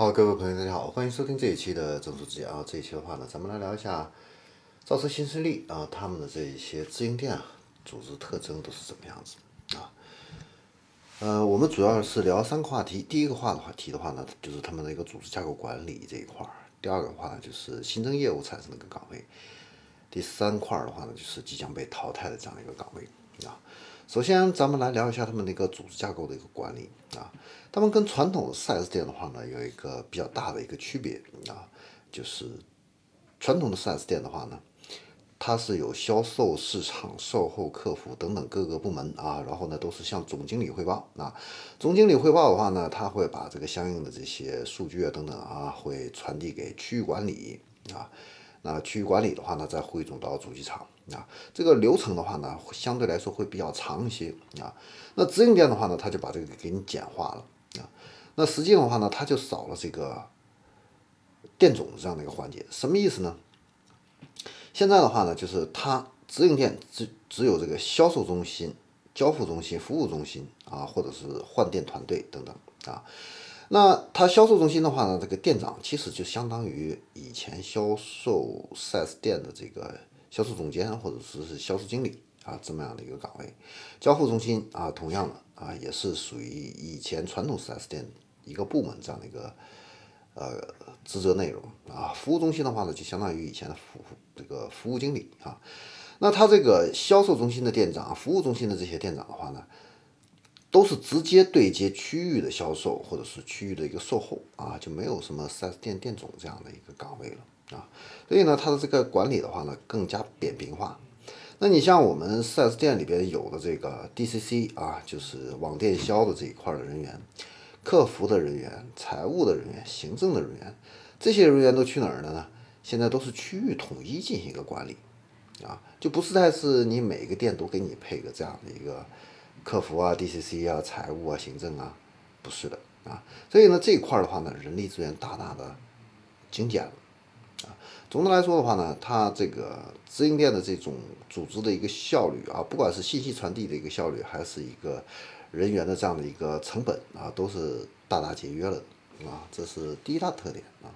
好，各位朋友，大家好，欢迎收听这一期的正数之啊。这一期的话呢，咱们来聊一下造车新势力啊，他们的这一些自营店啊，组织特征都是怎么样子啊？呃，我们主要是聊三个话题。第一个话的话题的话呢，就是他们的一个组织架构管理这一块儿；第二个话呢，就是新增业务产生的一个岗位；第三块儿的话呢，就是即将被淘汰的这样一个岗位啊。首先，咱们来聊一下他们那个组织架构的一个管理啊。他们跟传统的 4S 店的话呢，有一个比较大的一个区别啊，就是传统的 4S 店的话呢，它是有销售、市场、售后、客服等等各个部门啊，然后呢都是向总经理汇报啊。总经理汇报的话呢，他会把这个相应的这些数据啊等等啊，会传递给区域管理啊。那区域管理的话呢，再汇总到主机厂啊，这个流程的话呢，相对来说会比较长一些啊。那直营店的话呢，他就把这个给你简化了啊。那实际的话呢，他就少了这个店总这样的一个环节。什么意思呢？现在的话呢，就是他直营店只只有这个销售中心、交付中心、服务中心啊，或者是换店团队等等啊。那他销售中心的话呢，这个店长其实就相当于以前销售 4S 店的这个销售总监或者说是销售经理啊这么样的一个岗位。交付中心啊，同样的啊，也是属于以前传统 4S 店一个部门这样的一个呃职责内容啊。服务中心的话呢，就相当于以前的服这个服务经理啊。那他这个销售中心的店长、服务中心的这些店长的话呢？都是直接对接区域的销售或者是区域的一个售后啊，就没有什么 4S 店店总这样的一个岗位了啊。所以呢，它的这个管理的话呢，更加扁平化。那你像我们 4S 店里边有的这个 DCC 啊，就是网店销的这一块的人员，客服的人员、财务的人员、行政的人员，这些人员都去哪儿了呢？现在都是区域统一进行一个管理啊，就不是再是你每个店都给你配个这样的一个。客服啊，DCC 啊，财务啊，行政啊，不是的啊，所以呢，这一块的话呢，人力资源大大的精简了啊。总的来说的话呢，它这个直营店的这种组织的一个效率啊，不管是信息传递的一个效率，还是一个人员的这样的一个成本啊，都是大大节约了啊。这是第一大特点啊。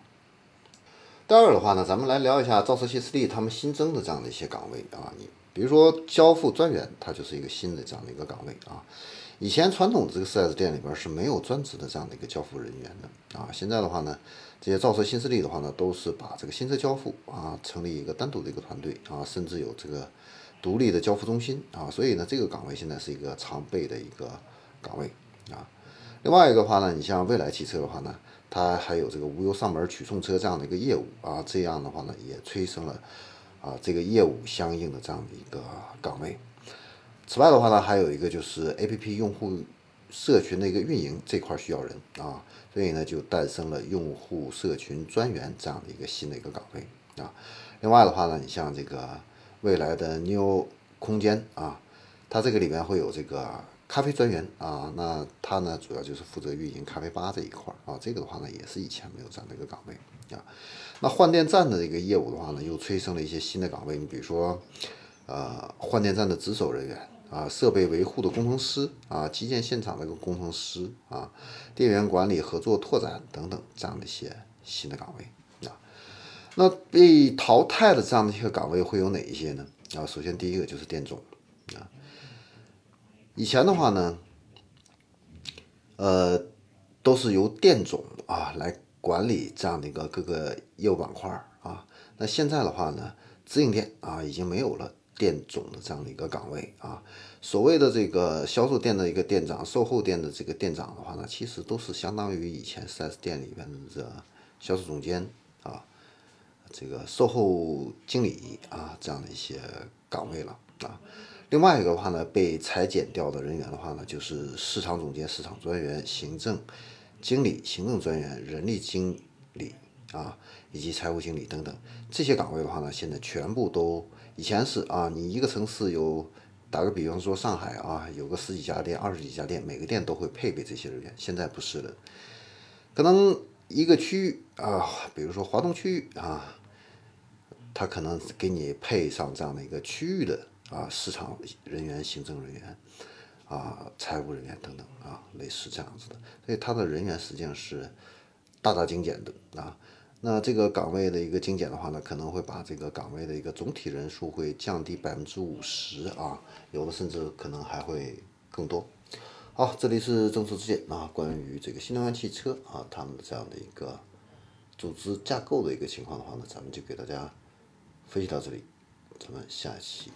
第二的话呢，咱们来聊一下造车新势力他们新增的这样的一些岗位啊，你。比如说交付专员，它就是一个新的这样的一个岗位啊。以前传统的这个 4S 店里边是没有专职的这样的一个交付人员的啊。现在的话呢，这些造车新势力的话呢，都是把这个新车交付啊，成立一个单独的一个团队啊，甚至有这个独立的交付中心啊。所以呢，这个岗位现在是一个常备的一个岗位啊。另外一个话呢，你像蔚来汽车的话呢，它还有这个无忧上门取送车这样的一个业务啊，这样的话呢，也催生了。啊，这个业务相应的这样的一个岗位。此外的话呢，还有一个就是 A P P 用户社群的一个运营这块需要人啊，所以呢就诞生了用户社群专员这样的一个新的一个岗位啊。另外的话呢，你像这个未来的 New 空间啊，它这个里面会有这个咖啡专员啊，那他呢主要就是负责运营咖啡吧这一块儿啊，这个的话呢也是以前没有这样的一个岗位啊。那换电站的这个业务的话呢，又催生了一些新的岗位。你比如说，呃，换电站的值守人员啊，设备维护的工程师啊，基建现场的一个工程师啊，电源管理、合作拓展等等这样的一些新的岗位啊。那被淘汰的这样的一个岗位会有哪一些呢？啊，首先第一个就是店总啊。以前的话呢，呃，都是由店总啊来。管理这样的一个各个业务板块啊，那现在的话呢，直营店啊已经没有了店总的这样的一个岗位啊。所谓的这个销售店的一个店长、售后店的这个店长的话呢，其实都是相当于以前 4S 店里边的销售总监啊、这个售后经理啊这样的一些岗位了啊。另外一个的话呢，被裁减掉的人员的话呢，就是市场总监、市场专员、行政。经理、行政专员、人力经理啊，以及财务经理等等这些岗位的话呢，现在全部都以前是啊，你一个城市有打个比方说上海啊，有个十几家店、二十几家店，每个店都会配备这些人员。现在不是的，可能一个区域啊，比如说华东区域啊，他可能给你配上这样的一个区域的啊市场人员、行政人员。啊，财务人员等等啊，类似这样子的，所以他的人员实际上是大大精简的啊。那这个岗位的一个精简的话呢，可能会把这个岗位的一个总体人数会降低百分之五十啊，有的甚至可能还会更多。好，这里是正说之见啊，关于这个新能源汽车啊，他们的这样的一个组织架构的一个情况的话呢，咱们就给大家分析到这里，咱们下期。